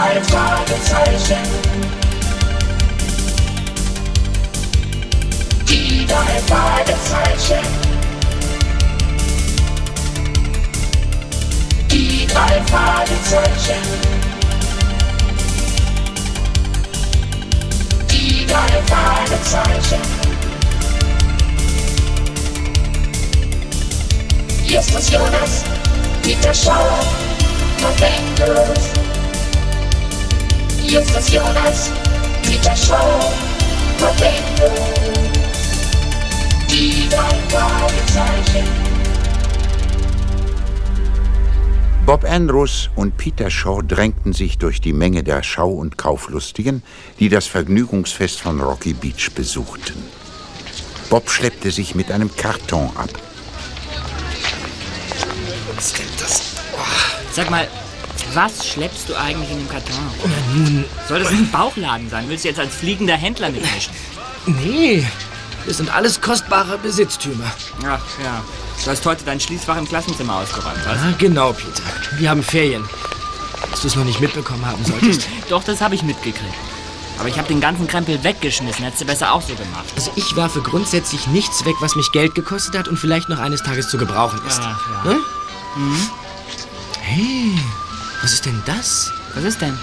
drei Fragezeichen. Die drei Fragezeichen. Die drei Fragezeichen. Die drei Fragezeichen. Hier ist das Jonas, Jonas, Peter Schauer, November. Die drei Fragezeichen. Bob Andrews und Peter Shaw drängten sich durch die Menge der Schau- und Kauflustigen, die das Vergnügungsfest von Rocky Beach besuchten. Bob schleppte sich mit einem Karton ab. Was ist denn das? Sag mal, was schleppst du eigentlich in dem Karton? Nun, Soll das ein Bauchladen sein? Willst du jetzt als fliegender Händler mitmischen? nee. Das sind alles kostbare Besitztümer. Ach ja. Du hast heute dein Schließfach im Klassenzimmer ausgeräumt, was? Ah, genau, Peter. Wir haben Ferien. Dass du es noch nicht mitbekommen haben solltest. Doch, das habe ich mitgekriegt. Aber ich habe den ganzen Krempel weggeschmissen. Hättest du besser auch so gemacht. Also ich werfe grundsätzlich nichts weg, was mich Geld gekostet hat und vielleicht noch eines Tages zu gebrauchen ist. Ach, ja. Ne? Hey, was ist denn das? Was ist denn?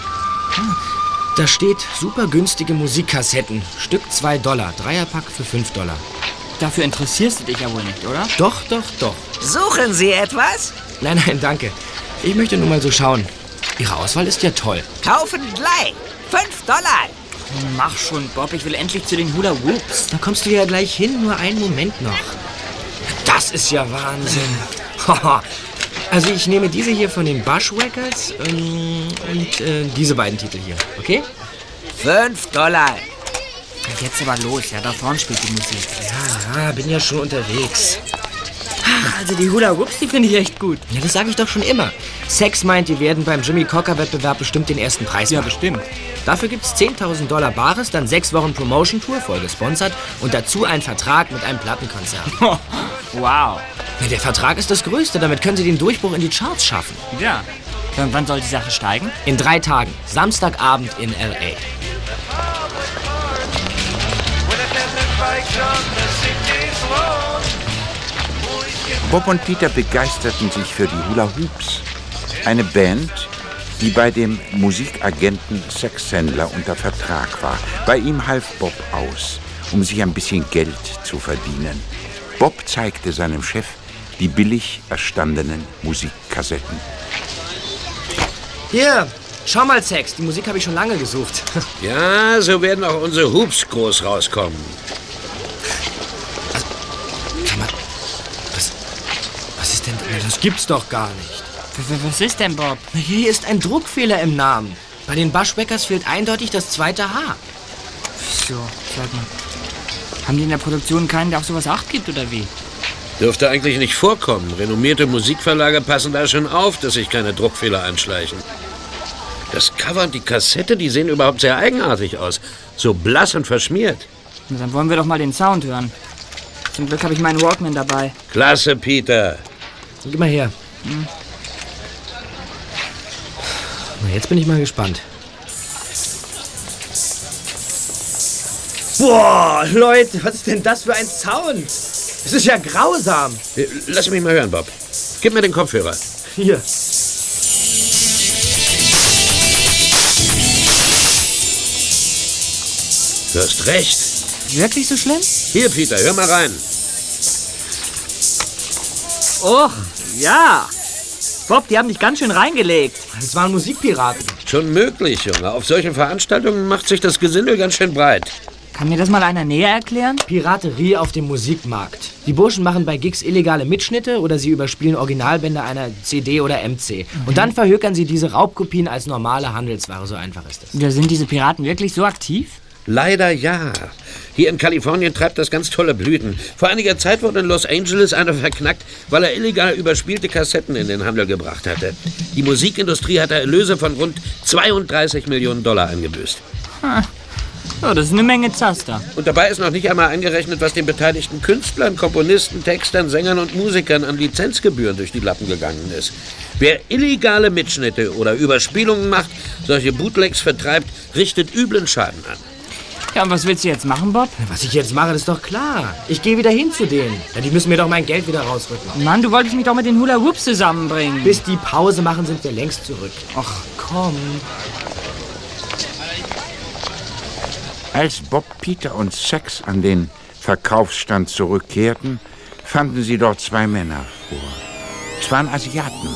Da steht super günstige Musikkassetten. Stück 2 Dollar. Dreierpack für 5 Dollar. Dafür interessierst du dich ja wohl nicht, oder? Doch, doch, doch. Suchen Sie etwas? Nein, nein, danke. Ich möchte nur mal so schauen. Ihre Auswahl ist ja toll. Kaufen gleich. Fünf Dollar. Mach schon, Bob. Ich will endlich zu den Hula Whoops. Da kommst du ja gleich hin, nur einen Moment noch. Das ist ja Wahnsinn. Also ich nehme diese hier von den Bushwhackers ähm, und äh, diese beiden Titel hier, okay? Fünf Dollar. Jetzt aber los, ja. Da vorne spielt die Musik. Ja, ja, bin ja schon unterwegs. Also die Hula Whoops, die finde ich echt gut. Ja, das sage ich doch schon immer. Sex meint, die werden beim Jimmy Cocker Wettbewerb bestimmt den ersten Preis Ja, machen. bestimmt. Dafür gibt's 10.000 Dollar Bares, dann sechs Wochen Promotion-Tour, voll gesponsert und dazu ein Vertrag mit einem Plattenkonzern. Wow. Der Vertrag ist das Größte, damit können Sie den Durchbruch in die Charts schaffen. Ja. Und wann soll die Sache steigen? In drei Tagen, Samstagabend in L.A. Bob und Peter begeisterten sich für die Hula Hoops. Eine Band, die bei dem Musikagenten Sexhändler unter Vertrag war. Bei ihm half Bob aus, um sich ein bisschen Geld zu verdienen. Bob zeigte seinem Chef die billig erstandenen Musikkassetten. Hier, schau mal, Sex, die Musik habe ich schon lange gesucht. Ja, so werden auch unsere Hoops groß rauskommen. Mal, was, was ist denn... Das gibt's doch gar nicht. Was ist denn, Bob? Hier ist ein Druckfehler im Namen. Bei den Bushwhackers fehlt eindeutig das zweite H. Wieso? Sag mal. Haben die in der Produktion keinen, der auf sowas Acht gibt, oder wie? Dürfte eigentlich nicht vorkommen. Renommierte Musikverlage passen da schon auf, dass sich keine Druckfehler einschleichen. Das Cover und die Kassette, die sehen überhaupt sehr eigenartig aus. So blass und verschmiert. Na, dann wollen wir doch mal den Sound hören. Zum Glück habe ich meinen Walkman dabei. Klasse, Peter. Gib mal her. Na, jetzt bin ich mal gespannt. Boah, Leute, was ist denn das für ein Sound? Das ist ja grausam. Äh, Lass mich mal hören, Bob. Gib mir den Kopfhörer. Hier. Du hast recht. Wirklich so schlimm? Hier, Peter, hör mal rein. Och, ja. Bob, die haben dich ganz schön reingelegt. Das waren Musikpiraten. Schon möglich, Junge. Auf solchen Veranstaltungen macht sich das Gesindel ganz schön breit. Kann mir das mal einer näher erklären? Piraterie auf dem Musikmarkt. Die Burschen machen bei Gigs illegale Mitschnitte oder sie überspielen Originalbänder einer CD oder MC. Und dann verhökern sie diese Raubkopien als normale Handelsware. So einfach ist es. Ja, sind diese Piraten wirklich so aktiv? Leider ja. Hier in Kalifornien treibt das ganz tolle Blüten. Vor einiger Zeit wurde in Los Angeles einer verknackt, weil er illegal überspielte Kassetten in den Handel gebracht hatte. Die Musikindustrie hatte Erlöse von rund 32 Millionen Dollar eingebüßt. Ja, das ist eine Menge Zaster. Und dabei ist noch nicht einmal eingerechnet, was den beteiligten Künstlern, Komponisten, Textern, Sängern und Musikern an Lizenzgebühren durch die Lappen gegangen ist. Wer illegale Mitschnitte oder Überspielungen macht, solche Bootlegs vertreibt, richtet üblen Schaden an. Ja, und was willst du jetzt machen, Bob? Was ich jetzt mache, ist doch klar. Ich gehe wieder hin zu denen. Ja, die müssen mir doch mein Geld wieder rausrücken. Mann, du wolltest mich doch mit den Hula Hoops zusammenbringen. Bis die Pause machen, sind wir längst zurück. Ach, komm. Als Bob, Peter und Sex an den Verkaufsstand zurückkehrten, fanden sie dort zwei Männer vor. Es waren Asiaten.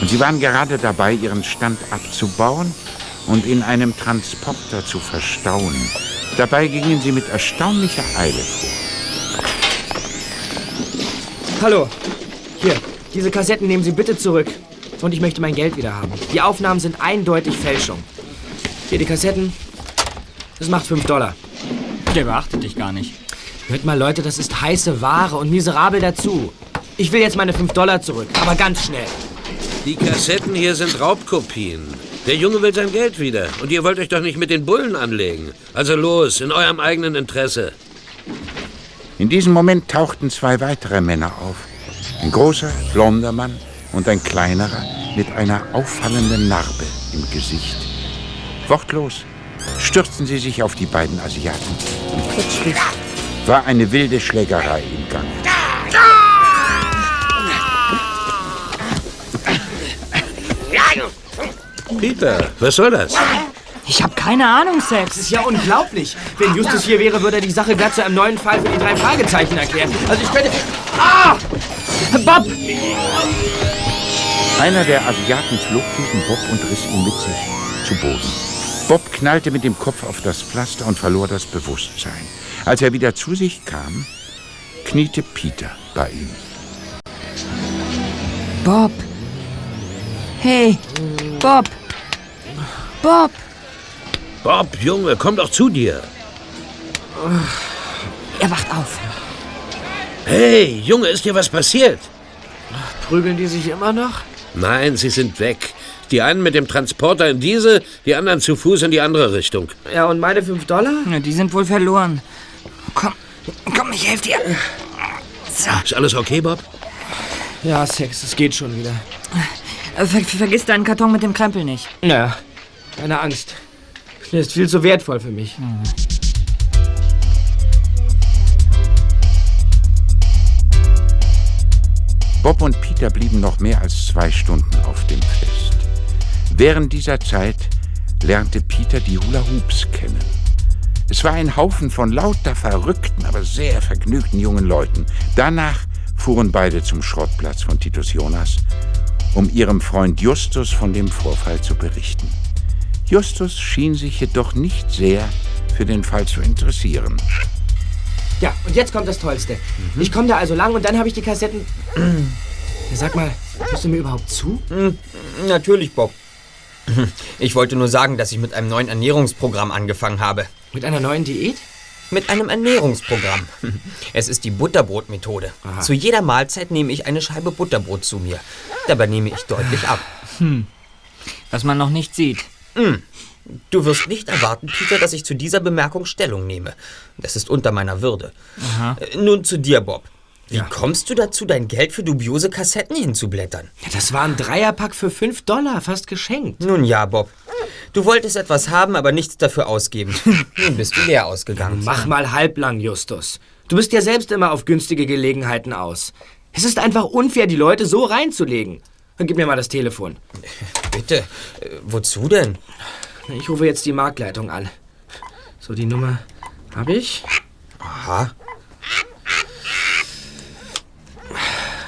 Und sie waren gerade dabei, ihren Stand abzubauen und in einem Transporter zu verstauen. Dabei gingen sie mit erstaunlicher Eile vor. Hallo. Hier, diese Kassetten nehmen Sie bitte zurück. Und ich möchte mein Geld wieder haben. Die Aufnahmen sind eindeutig Fälschung. Hier die Kassetten. Das macht 5 Dollar. Der beachtet dich gar nicht. Hört mal, Leute, das ist heiße Ware und miserabel dazu. Ich will jetzt meine 5 Dollar zurück, aber ganz schnell. Die Kassetten hier sind Raubkopien. Der Junge will sein Geld wieder. Und ihr wollt euch doch nicht mit den Bullen anlegen. Also los, in eurem eigenen Interesse. In diesem Moment tauchten zwei weitere Männer auf. Ein großer, blonder Mann und ein kleinerer mit einer auffallenden Narbe im Gesicht. Wortlos stürzten sie sich auf die beiden Asiaten. Und plötzlich war eine wilde Schlägerei im Gange. Peter, was soll das? Ich habe keine Ahnung, Das Sex. ist ja unglaublich. Wenn Justus hier wäre, würde er die Sache glatt zu einem neuen Fall für die drei Fragezeichen erklären. Also ich könnte... Ah! Bob! Einer der Asiaten flog gegen Bob und riss ihn mit sich zu Boden. Bob knallte mit dem Kopf auf das Pflaster und verlor das Bewusstsein. Als er wieder zu sich kam, kniete Peter bei ihm. Bob! Hey! Bob! Bob! Bob, Junge, komm doch zu dir. Er wacht auf. Hey, Junge, ist dir was passiert? Prügeln die sich immer noch? Nein, sie sind weg. Die einen mit dem Transporter in diese, die anderen zu Fuß in die andere Richtung. Ja, und meine 5 Dollar? Ja, die sind wohl verloren. Komm, komm, ich helfe dir. So. Ist alles okay, Bob? Ja, Sex, es geht schon wieder. Äh, Ver vergiss deinen Karton mit dem Krempel nicht. Naja, keine Angst. Der ist viel zu wertvoll für mich. Bob und Peter blieben noch mehr als zwei Stunden auf dem Fest. Während dieser Zeit lernte Peter die Hula Hoops kennen. Es war ein Haufen von lauter verrückten, aber sehr vergnügten jungen Leuten. Danach fuhren beide zum Schrottplatz von Titus Jonas, um ihrem Freund Justus von dem Vorfall zu berichten. Justus schien sich jedoch nicht sehr für den Fall zu interessieren. Ja, und jetzt kommt das Tollste. Ich komme da also lang und dann habe ich die Kassetten... Ja, Sag mal, hörst du mir überhaupt zu? Natürlich, Bob. Ich wollte nur sagen, dass ich mit einem neuen Ernährungsprogramm angefangen habe. Mit einer neuen Diät? Mit einem Ernährungsprogramm. Es ist die Butterbrotmethode. Zu jeder Mahlzeit nehme ich eine Scheibe Butterbrot zu mir. Dabei nehme ich deutlich ab. Was man noch nicht sieht. Du wirst nicht erwarten, Peter, dass ich zu dieser Bemerkung Stellung nehme. Das ist unter meiner Würde. Äh, Nun zu dir, Bob. Wie kommst du dazu, dein Geld für dubiose Kassetten hinzublättern? Ja, das war ein Dreierpack für 5 Dollar, fast geschenkt. Nun ja, Bob. Du wolltest etwas haben, aber nichts dafür ausgeben. Nun bist du leer ausgegangen. Mach mal halblang, Justus. Du bist ja selbst immer auf günstige Gelegenheiten aus. Es ist einfach unfair, die Leute so reinzulegen. Dann gib mir mal das Telefon. Bitte. Äh, wozu denn? Ich rufe jetzt die Marktleitung an. So, die Nummer habe ich. Aha.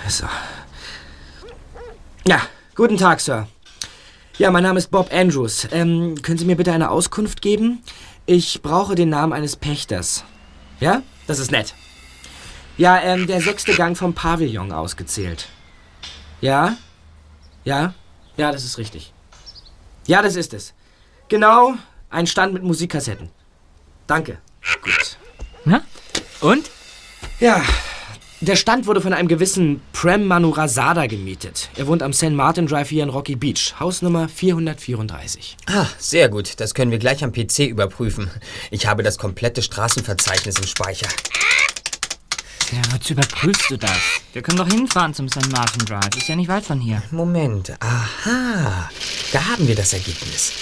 So. Ja, guten Tag, Sir. Ja, mein Name ist Bob Andrews. Ähm, können Sie mir bitte eine Auskunft geben? Ich brauche den Namen eines Pächters. Ja? Das ist nett. Ja, ähm, der sechste Gang vom Pavillon ausgezählt. Ja? Ja? Ja, das ist richtig. Ja, das ist es. Genau, ein Stand mit Musikkassetten. Danke. Gut. Na? Und? Ja, der Stand wurde von einem gewissen Prem Manurasada gemietet. Er wohnt am St. Martin Drive hier in Rocky Beach, Hausnummer 434. Ah, sehr gut. Das können wir gleich am PC überprüfen. Ich habe das komplette Straßenverzeichnis im Speicher. Ja, wozu überprüfst du das? Wir können doch hinfahren zum St. Martin Drive. Ist ja nicht weit von hier. Moment, aha, da haben wir das Ergebnis.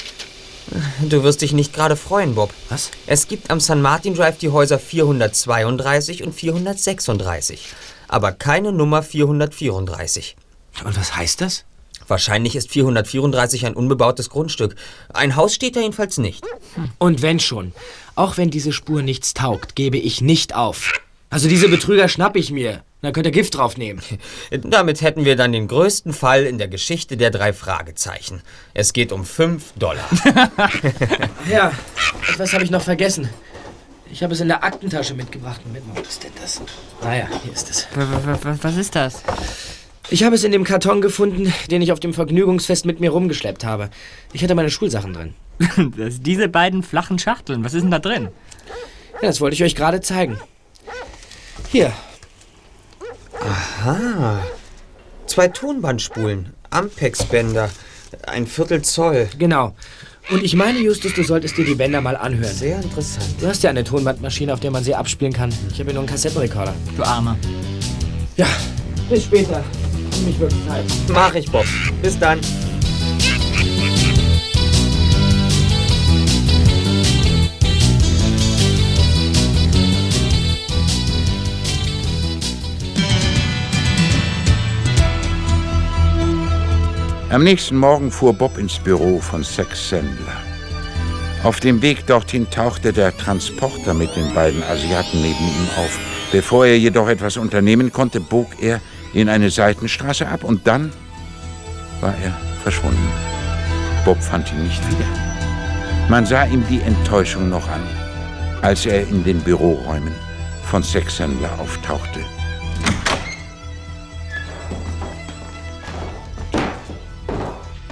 Du wirst dich nicht gerade freuen, Bob. Was? Es gibt am St. Martin Drive die Häuser 432 und 436, aber keine Nummer 434. Und was heißt das? Wahrscheinlich ist 434 ein unbebautes Grundstück. Ein Haus steht da jedenfalls nicht. Und wenn schon, auch wenn diese Spur nichts taugt, gebe ich nicht auf. Also diese Betrüger schnapp ich mir. Dann könnt ihr Gift draufnehmen. Damit hätten wir dann den größten Fall in der Geschichte der drei Fragezeichen. Es geht um 5 Dollar. Ja, etwas habe ich noch vergessen. Ich habe es in der Aktentasche mitgebracht. Moment mal, was ist denn das? Naja, hier ist es. Was ist das? Ich habe es in dem Karton gefunden, den ich auf dem Vergnügungsfest mit mir rumgeschleppt habe. Ich hatte meine Schulsachen drin. das diese beiden flachen Schachteln. Was ist denn da drin? Ja, das wollte ich euch gerade zeigen. Hier, Zwei Tonbandspulen, Ampex-Bänder, ein Viertel Zoll. genau. Und ich meine, Justus, du solltest dir die Bänder mal anhören. Sehr interessant. Du hast ja eine Tonbandmaschine, auf der man sie abspielen kann. Ich habe ja nur einen Kassettenrekorder. Du Armer. Ja, bis später. Mich wirklich. Mach ich, Bob. Bis dann. Am nächsten Morgen fuhr Bob ins Büro von Sex Sandler. Auf dem Weg dorthin tauchte der Transporter mit den beiden Asiaten neben ihm auf. Bevor er jedoch etwas unternehmen konnte, bog er in eine Seitenstraße ab und dann war er verschwunden. Bob fand ihn nicht wieder. Man sah ihm die Enttäuschung noch an, als er in den Büroräumen von Sex Sandler auftauchte.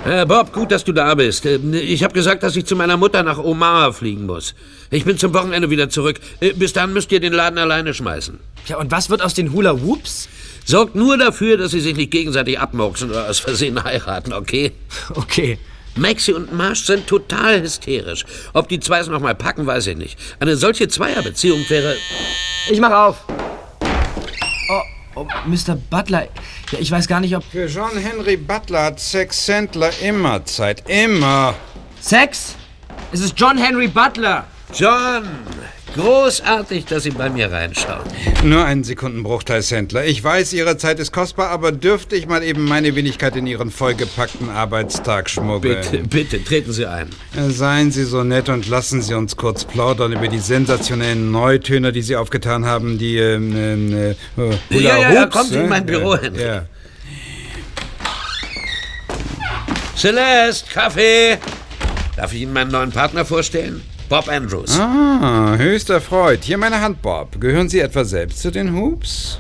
Äh, Bob, gut, dass du da bist. Äh, Ich habe gesagt, dass ich zu meiner Mutter nach Omaha fliegen muss. Ich bin zum Wochenende wieder zurück. Äh, Bis dann müsst ihr den Laden alleine schmeißen. Ja, und was wird aus den Hula Whoops? Sorgt nur dafür, dass sie sich nicht gegenseitig abmurksen oder aus Versehen heiraten, okay? Okay. Maxi und Marsh sind total hysterisch. Ob die zwei es noch mal packen, weiß ich nicht. Eine solche Zweierbeziehung wäre... Ich mach auf. Oh, Mr. Butler. Ja, ich weiß gar nicht, ob. Für John Henry Butler hat Sex Sandler immer Zeit. Immer. Sex? Es ist John Henry Butler. John, großartig, dass Sie bei mir reinschauen. Nur einen Sekundenbruchteil, Sandler. Ich weiß, Ihre Zeit ist kostbar, aber dürfte ich mal eben meine Wenigkeit in Ihren vollgepackten Arbeitstag schmuggeln? Bitte, bitte, treten Sie ein. Äh, Seien Sie so nett und lassen Sie uns kurz plaudern über die sensationellen Neutöner, die Sie aufgetan haben, die ähm, ähm, äh, Hula Ja, ja, ja, kommt in äh? mein Büro, Henry. Ja. Celeste, Kaffee. Darf ich Ihnen meinen neuen Partner vorstellen? Bob Andrews. Ah, höchst erfreut. Hier meine Hand, Bob. Gehören Sie etwa selbst zu den Hoops?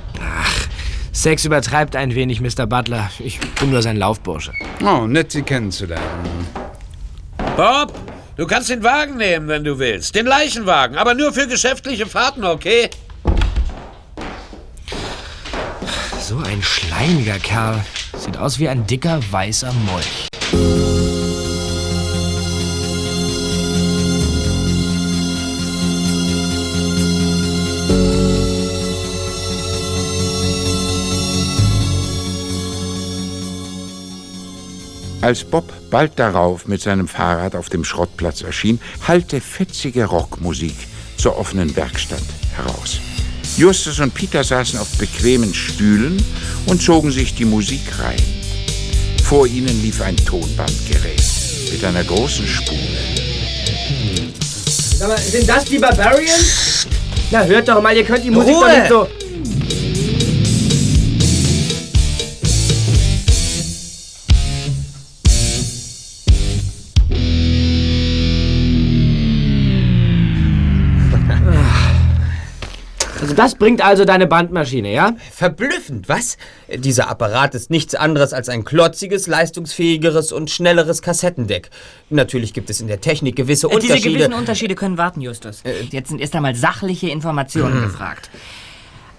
Sex übertreibt ein wenig, Mr. Butler. Ich bin nur sein Laufbursche. Oh, nett, Sie kennenzulernen. Bob, du kannst den Wagen nehmen, wenn du willst. Den Leichenwagen, aber nur für geschäftliche Fahrten, okay? So ein schleimiger Kerl. Sieht aus wie ein dicker, weißer Molch. Als Bob bald darauf mit seinem Fahrrad auf dem Schrottplatz erschien, hallte fetzige Rockmusik zur offenen Werkstatt heraus. Justus und Peter saßen auf bequemen Stühlen und zogen sich die Musik rein. Vor ihnen lief ein Tonbandgerät mit einer großen Spule. Sag mal, sind das die Barbarians? Na, hört doch mal, ihr könnt die Musik Ruhe! doch nicht so... Also das bringt also deine Bandmaschine, ja? Verblüffend, was? Dieser Apparat ist nichts anderes als ein klotziges, leistungsfähigeres und schnelleres Kassettendeck. Natürlich gibt es in der Technik gewisse Äh, Diese Unterschiede. gewissen Unterschiede können warten, Justus. Jetzt sind erst einmal sachliche Informationen gefragt.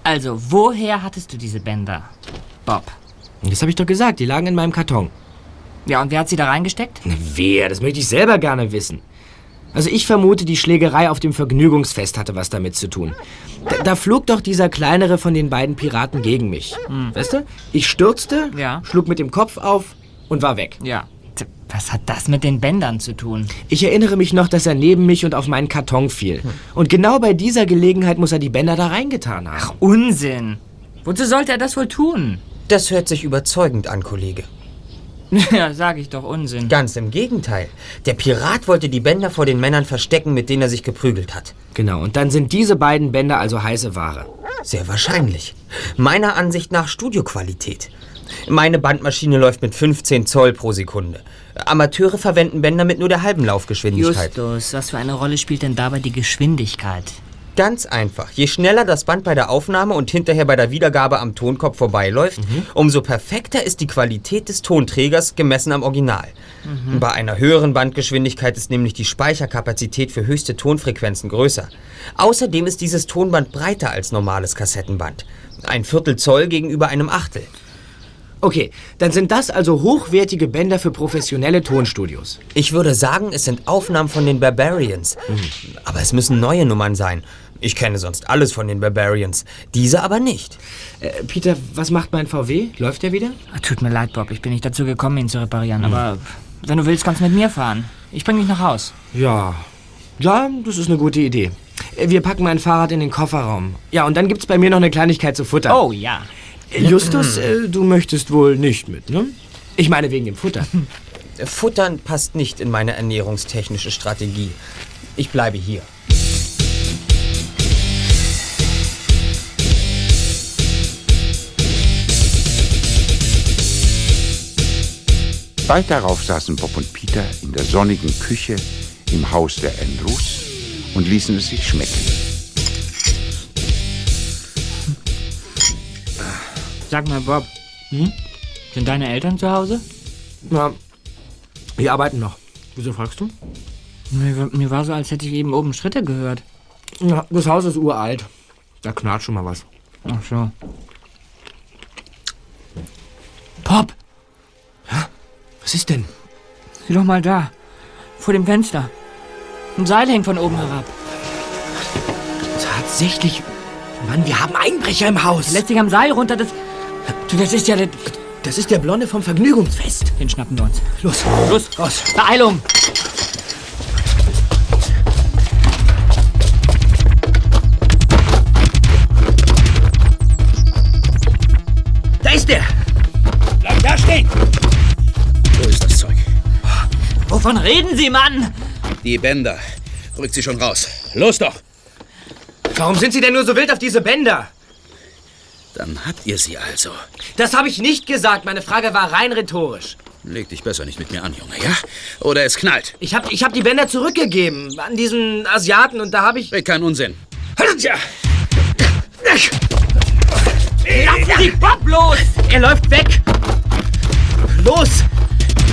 Also, woher hattest du diese Bänder? Bob. Das habe ich doch gesagt, die lagen in meinem Karton. Ja, und wer hat sie da reingesteckt? Na, wer? Das möchte ich selber gerne wissen. Also ich vermute, die Schlägerei auf dem Vergnügungsfest hatte was damit zu tun. Da, da flog doch dieser kleinere von den beiden Piraten gegen mich. Weißt du? Ich stürzte, Ja. schlug mit dem Kopf auf und war weg. Ja. Was hat das mit den Bändern zu tun? Ich erinnere mich noch, dass er neben mich und auf meinen Karton fiel. Und genau bei dieser Gelegenheit muss er die Bänder da reingetan haben. Unsinn. Wozu sollte er das wohl tun? Das hört sich überzeugend an, Kollege. Ja, sag ich doch Unsinn. Ganz im Gegenteil. Der Pirat wollte die Bänder vor den Männern verstecken, mit denen er sich geprügelt hat. Genau, und dann sind diese beiden Bänder also heiße Ware. Sehr wahrscheinlich. Meiner Ansicht nach Studioqualität. Meine Bandmaschine läuft mit 15 Zoll pro Sekunde. Amateure verwenden Bänder mit nur der halben Laufgeschwindigkeit. Justus, was für eine Rolle spielt denn dabei die Geschwindigkeit? Ganz einfach. Je schneller das Band bei der Aufnahme und hinterher bei der Wiedergabe am Tonkopf vorbeiläuft, umso perfekter ist die Qualität des Tonträgers gemessen am Original. Bei einer höheren Bandgeschwindigkeit ist nämlich die Speicherkapazität für höchste Tonfrequenzen größer. Außerdem ist dieses Tonband breiter als normales Kassettenband. Ein Viertel Zoll gegenüber einem Achtel. Okay, dann sind das also hochwertige Bänder für professionelle Tonstudios. Ich würde sagen, es sind Aufnahmen von den Barbarians. Aber es müssen neue Nummern sein. Ich kenne sonst alles von den Barbarians. Diese aber nicht. Äh, Peter, was macht mein VW? Läuft der wieder? Ah, Tut mir leid, Bob, ich bin nicht dazu gekommen, ihn zu reparieren. Aber wenn du willst, kannst du mit mir fahren. Ich bring dich nach Haus. Ja. Ja, das ist eine gute Idee. Äh, Wir packen mein Fahrrad in den Kofferraum. Ja, und dann gibt's bei mir noch eine Kleinigkeit zu futtern. Oh ja. Äh, Justus, äh, du möchtest wohl nicht mit, ne? Ich meine wegen dem Futter. Futtern passt nicht in meine ernährungstechnische Strategie. Ich bleibe hier. Bald darauf saßen Bob und Peter in der sonnigen Küche im Haus der Andrews und ließen es sich schmecken. Sag mal, Bob. Sind deine Eltern zu Hause? Na, wir arbeiten noch. Wieso fragst du? Mir, mir war so, als hätte ich eben oben Schritte gehört. Ja, das Haus ist uralt. Da knarrt schon mal was. Ach so. Bob, Was ist denn? sieh doch mal da. Vor dem Fenster. Ein Seil hängt von oben herab. Tatsächlich. Mann, wir haben Einbrecher im Haus. Lässt sich am Seil runter. Das, du, das ist ja... der- Das ist der Blonde vom Vergnügungsfest. Den schnappen wir uns. Los, Los, raus. Beeilung! Da ist der. Bleib da stehen! Wovon reden Sie, Mann? Die Bänder. Rückt sie schon raus. Los doch! Warum sind Sie denn nur so wild auf diese Bänder? Dann habt ihr sie also. Das habe ich nicht gesagt. Meine Frage war rein rhetorisch. Leg dich besser nicht mit mir an, Junge, ja? Oder es knallt. Ich habe ich hab die Bänder zurückgegeben an diesen Asiaten und da habe ich... Red kein Unsinn. Ja. Lassen Sie Bob los! Er läuft weg. Los!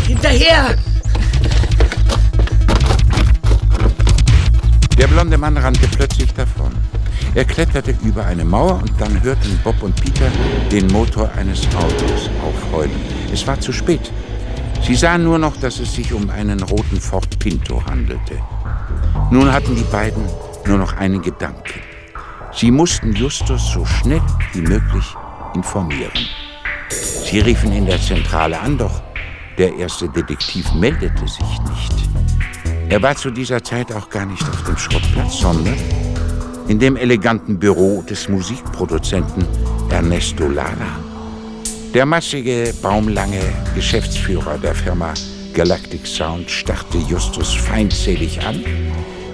Hinterher! Der blonde Mann rannte plötzlich davon. Er kletterte über eine Mauer und dann hörten Bob und Peter den Motor eines Autos aufheulen. Es war zu spät. Sie sahen nur noch, dass es sich um einen roten Ford Pinto handelte. Nun hatten die beiden nur noch einen Gedanken. Sie mussten Justus so schnell wie möglich informieren. Sie riefen in der Zentrale an, doch der erste Detektiv meldete sich nicht. Er war zu dieser Zeit auch gar nicht auf dem Schrottplatz, sondern in dem eleganten Büro des Musikproduzenten Ernesto Lara. Der massige, baumlange Geschäftsführer der Firma Galactic Sound starrte Justus feindselig an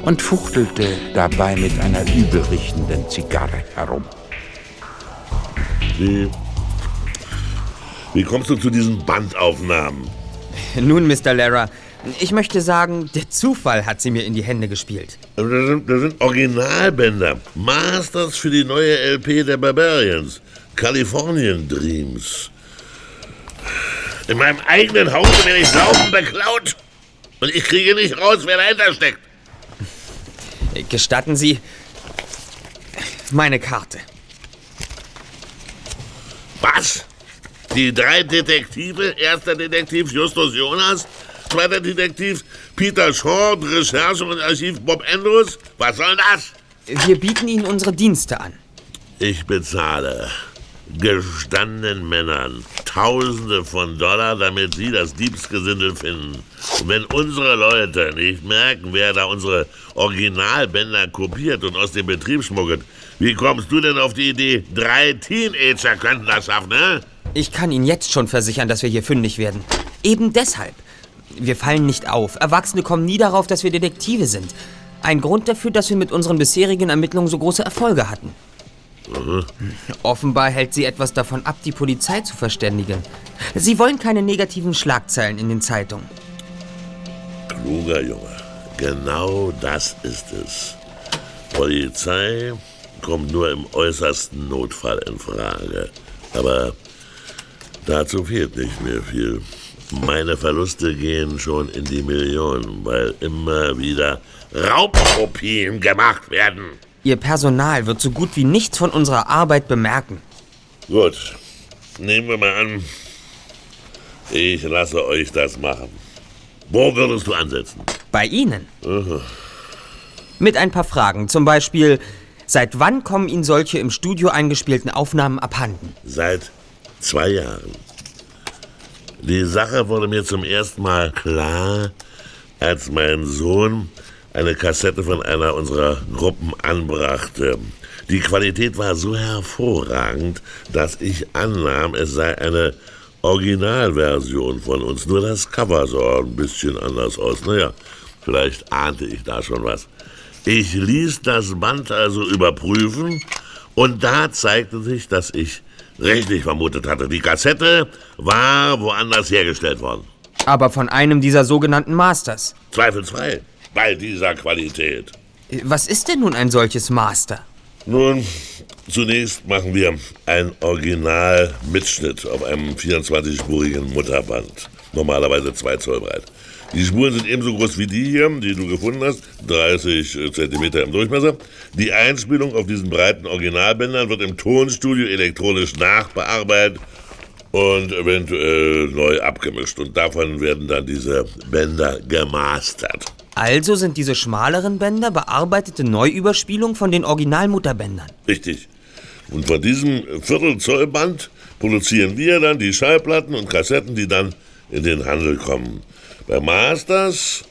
und fuchtelte dabei mit einer übelriechenden Zigarre herum. Wie, wie kommst du zu diesen Bandaufnahmen? Nun, Mr. Lara, ich möchte sagen, der Zufall hat sie mir in die Hände gespielt. Das sind, das sind Originalbänder. Masters für die neue LP der Barbarians. Californian Dreams. In meinem eigenen Hause werde ich sauben beklaut. Und ich kriege nicht raus, wer dahinter steckt. Gestatten Sie meine Karte. Was? Die drei Detektive, erster Detektiv Justus Jonas Zweiter Detektiv Peter Short, Recherche und Archiv Bob Andrews. Was soll das? Wir bieten Ihnen unsere Dienste an. Ich bezahle gestandenen Männern Tausende von Dollar, damit sie das Diebsgesindel finden. Und wenn unsere Leute nicht merken, wer da unsere Originalbänder kopiert und aus dem Betrieb schmuggelt, wie kommst du denn auf die Idee, drei Teenager könnten das schaffen, ne? Ich kann Ihnen jetzt schon versichern, dass wir hier fündig werden. Eben deshalb. Wir fallen nicht auf. Erwachsene kommen nie darauf, dass wir Detektive sind. Ein Grund dafür, dass wir mit unseren bisherigen Ermittlungen so große Erfolge hatten. Offenbar hält sie etwas davon ab, die Polizei zu verständigen. Sie wollen keine negativen Schlagzeilen in den Zeitungen. Kluger Junge. Genau das ist es. Polizei kommt nur im äußersten Notfall in Frage. Aber dazu fehlt nicht mehr viel. Meine Verluste gehen schon in die Millionen, weil immer wieder Raubkopien gemacht werden. Ihr Personal wird so gut wie nichts von unserer Arbeit bemerken. Gut, nehmen wir mal an, ich lasse euch das machen. Wo würdest du ansetzen? Bei Ihnen? Mit ein paar Fragen. Zum Beispiel, seit wann kommen Ihnen solche im Studio eingespielten Aufnahmen abhanden? Seit zwei Jahren. Die Sache wurde mir zum ersten Mal klar, als mein Sohn eine Kassette von einer unserer Gruppen anbrachte. Die Qualität war so hervorragend, dass ich annahm, es sei eine Originalversion von uns. Nur das Cover sah ein bisschen anders aus. Naja, vielleicht ahnte ich da schon was. Ich ließ das Band also überprüfen und da zeigte sich, dass ich richtig vermutet hatte. Die Kassette war woanders hergestellt worden. Aber von einem dieser sogenannten Masters. Zweifelsfrei. Bei dieser Qualität. Was ist denn nun ein solches Master? Nun, zunächst machen wir einen Original-Mitschnitt auf einem 24-spurigen Mutterband. Normalerweise 2 Zoll breit. Die Spuren sind ebenso groß wie die hier, die du gefunden hast, 30 Zentimeter im Durchmesser. Die Einspielung auf diesen breiten Originalbändern wird im Tonstudio elektronisch nachbearbeitet und eventuell neu abgemischt. Und davon werden dann diese Bänder gemastert. Also sind diese schmaleren Bänder bearbeitete Neuüberspielung von den Originalmutterbändern. Richtig. Und von diesem Viertelzollband produzieren wir dann die Schallplatten und Kassetten, die dann in den Handel kommen. Bei Masters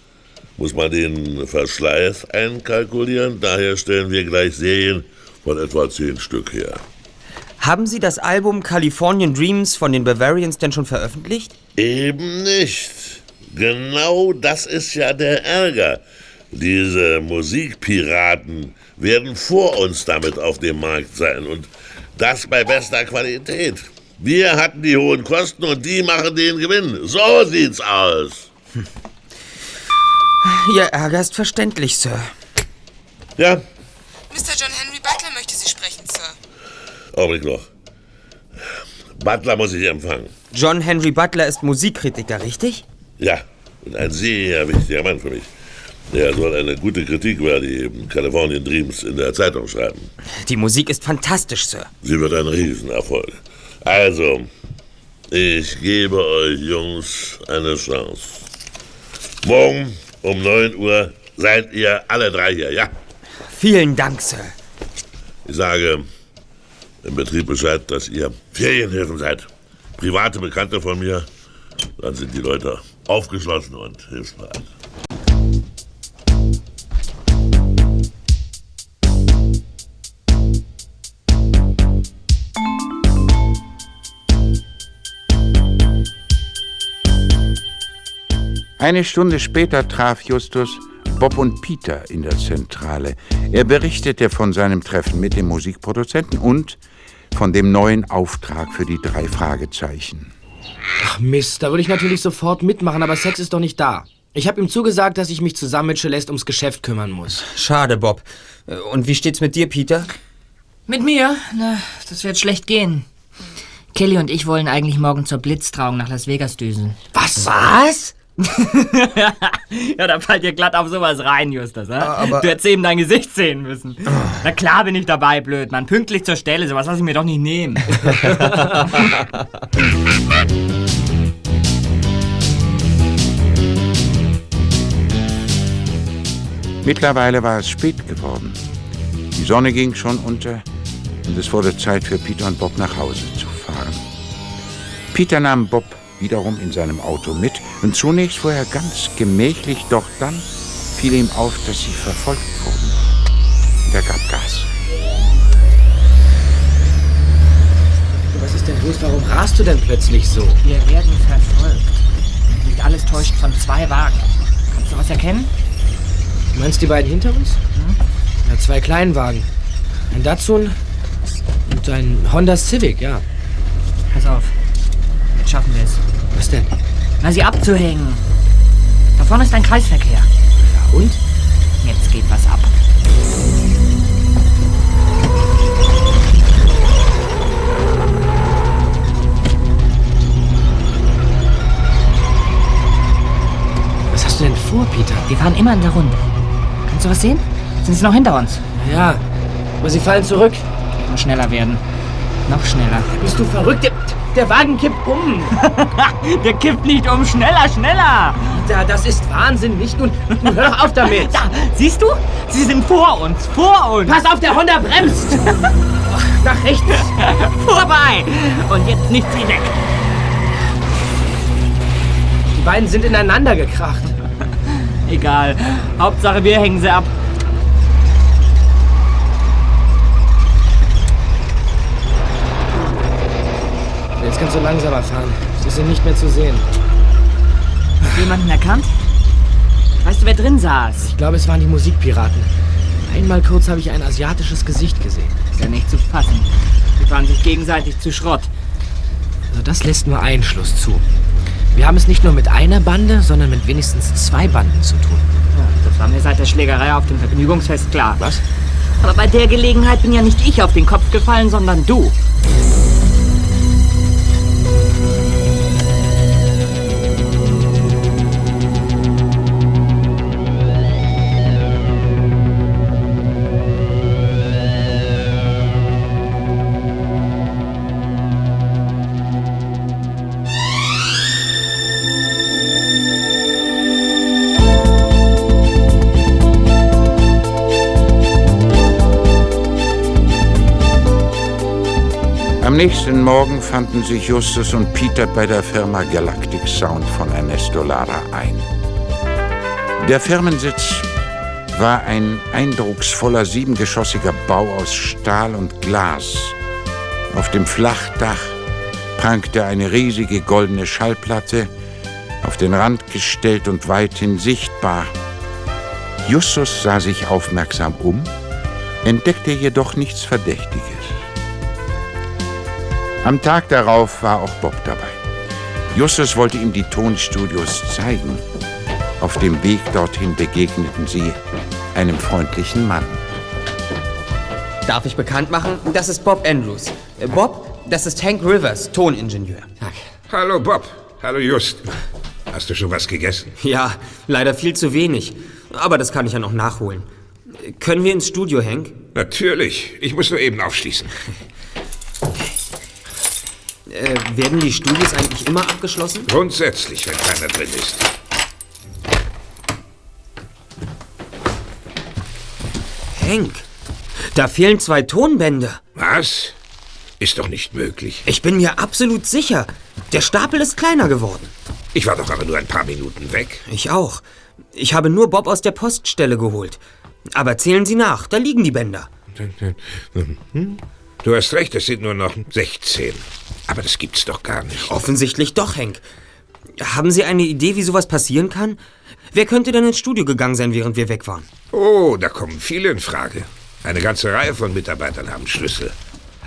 muss man den Verschleiß einkalkulieren, daher stellen wir gleich Serien von etwa zehn Stück her. Haben Sie das Album Californian Dreams von den Bavarians denn schon veröffentlicht? Eben nicht. Genau das ist ja der Ärger. Diese Musikpiraten werden vor uns damit auf dem Markt sein und das bei bester Qualität. Wir hatten die hohen Kosten und die machen den Gewinn. So sieht's aus. Ihr Ärger ist verständlich, Sir. Ja, Mr. John Henry Butler möchte Sie sprechen, Sir. Augenblick noch. Butler muss ich empfangen. John Henry Butler ist Musikkritiker, richtig? Ja, und ein sehr wichtiger Mann für mich. Der soll eine gute Kritik über die Californian Dreams in der Zeitung schreiben. Die Musik ist fantastisch, Sir. Sie wird ein Riesenerfolg. Also, ich gebe euch Jungs eine Chance. Morgen um 9 Uhr seid ihr alle drei hier, ja? Vielen Dank, Sir. Ich sage im Betrieb Bescheid, dass ihr Ferienhilfen seid. Private Bekannte von mir, dann sind die Leute aufgeschlossen und hilfsbereit. Eine Stunde später traf Justus Bob und Peter in der Zentrale. Er berichtete von seinem Treffen mit dem Musikproduzenten und von dem neuen Auftrag für die drei Fragezeichen. Ach Mist, da würde ich natürlich sofort mitmachen, aber Sex ist doch nicht da. Ich habe ihm zugesagt, dass ich mich zusammen mit Celeste ums Geschäft kümmern muss. Schade, Bob. Und wie steht's mit dir, Peter? Mit mir? Na, das wird schlecht gehen. Kelly und ich wollen eigentlich morgen zur Blitztrauung nach Las Vegas düsen. Was? Was? ja, da fällt ihr glatt auf sowas rein, Justus. Ne? Ah, aber du hättest eben dein Gesicht sehen müssen. Na klar bin ich dabei, blöd, Man Pünktlich zur Stelle, sowas lasse ich mir doch nicht nehmen. Mittlerweile war es spät geworden. Die Sonne ging schon unter und es wurde Zeit für Peter und Bob nach Hause zu fahren. Peter nahm Bob wiederum in seinem Auto mit und zunächst fuhr er ganz gemächlich, doch dann fiel ihm auf, dass sie verfolgt wurden. Und er gab Gas. Was ist denn los? Warum rast du denn plötzlich so? Wir werden verfolgt. Nicht alles täuscht von zwei Wagen. Kannst du was erkennen? Du meinst die beiden hinter uns? Ja, zwei Kleinwagen. Ein Datsun und ein Honda Civic, ja. Pass auf. Jetzt schaffen wir es. Was denn? Na, sie abzuhängen. Da vorne ist ein Kreisverkehr. Ja, und? Jetzt geht was ab. Was hast du denn vor, Peter? Wir fahren immer in der Runde. Kannst du was sehen? Sind sie noch hinter uns? Ja, aber sie fallen zurück. Noch schneller werden. Noch schneller. Bist du verrückt? Der, Wagen kippt um. Der kippt nicht um. Schneller, schneller. Peter, das ist Wahnsinn, nicht? Und nun hör doch auf damit. Da, siehst du? Sie sind vor uns. Vor uns. Pass auf, der Honda bremst. Nach rechts. Vorbei. Und jetzt nicht sie weg. Die beiden sind ineinander gekracht. Egal. Hauptsache, wir hängen sie ab. Jetzt kannst du langsamer fahren. Sie sind nicht mehr zu sehen. Jemanden erkannt? Weißt du, wer drin saß? Ich glaube, es waren die Musikpiraten. Einmal kurz habe ich ein asiatisches Gesicht gesehen. Ist ja nicht zu fassen. Die fahren sich gegenseitig zu Schrott. Also das lässt nur Einschluss zu. Wir haben es nicht nur mit einer Bande, sondern mit wenigstens zwei Banden zu tun. Ja, das war mir seit der Schlägerei auf dem Vergnügungsfest klar. Was? Aber bei der Gelegenheit bin ja nicht ich auf den Kopf gefallen, sondern du. Nächsten Morgen fanden sich Justus und Peter bei der Firma Galactic Sound von Ernesto Lara ein. Der Firmensitz war ein eindrucksvoller siebengeschossiger Bau aus Stahl und Glas. Auf dem Flachdach prangte eine riesige goldene Schallplatte, auf den Rand gestellt und weithin sichtbar. Justus sah sich aufmerksam um, entdeckte jedoch nichts Verdächtiges. Am Tag darauf war auch Bob dabei. Justus wollte ihm die Tonstudios zeigen. Auf dem Weg dorthin begegneten sie einem freundlichen Mann. Darf ich bekannt machen? Das ist Bob Andrews. Äh, Bob, das ist Hank Rivers, Toningenieur. Hallo Bob. Hallo Just. Hast du schon was gegessen? Ja, leider viel zu wenig. Aber das kann ich ja noch nachholen. Können wir ins Studio, Hank? Natürlich. Ich muss nur eben aufschließen. Äh, werden die Studios eigentlich immer abgeschlossen? Grundsätzlich, wenn keiner drin ist. Hank, da fehlen zwei Tonbänder. Was? Ist doch nicht möglich. Ich bin mir absolut sicher. Der Stapel ist kleiner geworden. Ich war doch aber nur ein paar Minuten weg. Ich auch. Ich habe nur Bob aus der Poststelle geholt. Aber zählen Sie nach, da liegen die Bänder. Du hast recht, es sind nur noch 16. Aber das gibt's doch gar nicht. Offensichtlich doch, Hank. Haben Sie eine Idee, wie sowas passieren kann? Wer könnte denn ins Studio gegangen sein, während wir weg waren? Oh, da kommen viele in Frage. Eine ganze Reihe von Mitarbeitern haben Schlüssel.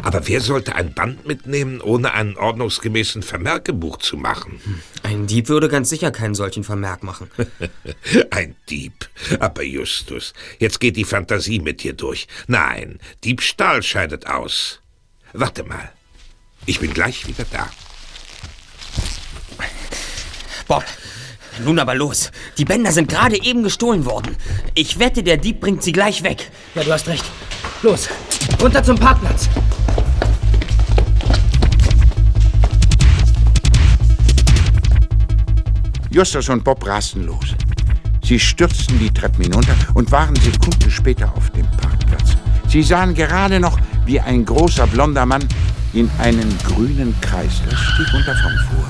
Aber wer sollte ein Band mitnehmen, ohne einen ordnungsgemäßen Vermerkebuch zu machen? Ein Dieb würde ganz sicher keinen solchen Vermerk machen. Ein Dieb. Aber Justus, jetzt geht die Fantasie mit dir durch. Nein, Diebstahl scheidet aus. Warte mal. Ich bin gleich wieder da. Bob, nun aber los. Die Bänder sind gerade eben gestohlen worden. Ich wette, der Dieb bringt sie gleich weg. Ja, du hast recht. Los, runter zum Parkplatz. Justus und Bob rasten los. Sie stürzten die Treppen hinunter und waren Sekunden später auf dem Parkplatz. Sie sahen gerade noch, wie ein großer blonder Mann in einen grünen Kreis das Stieg unter vom fuhr.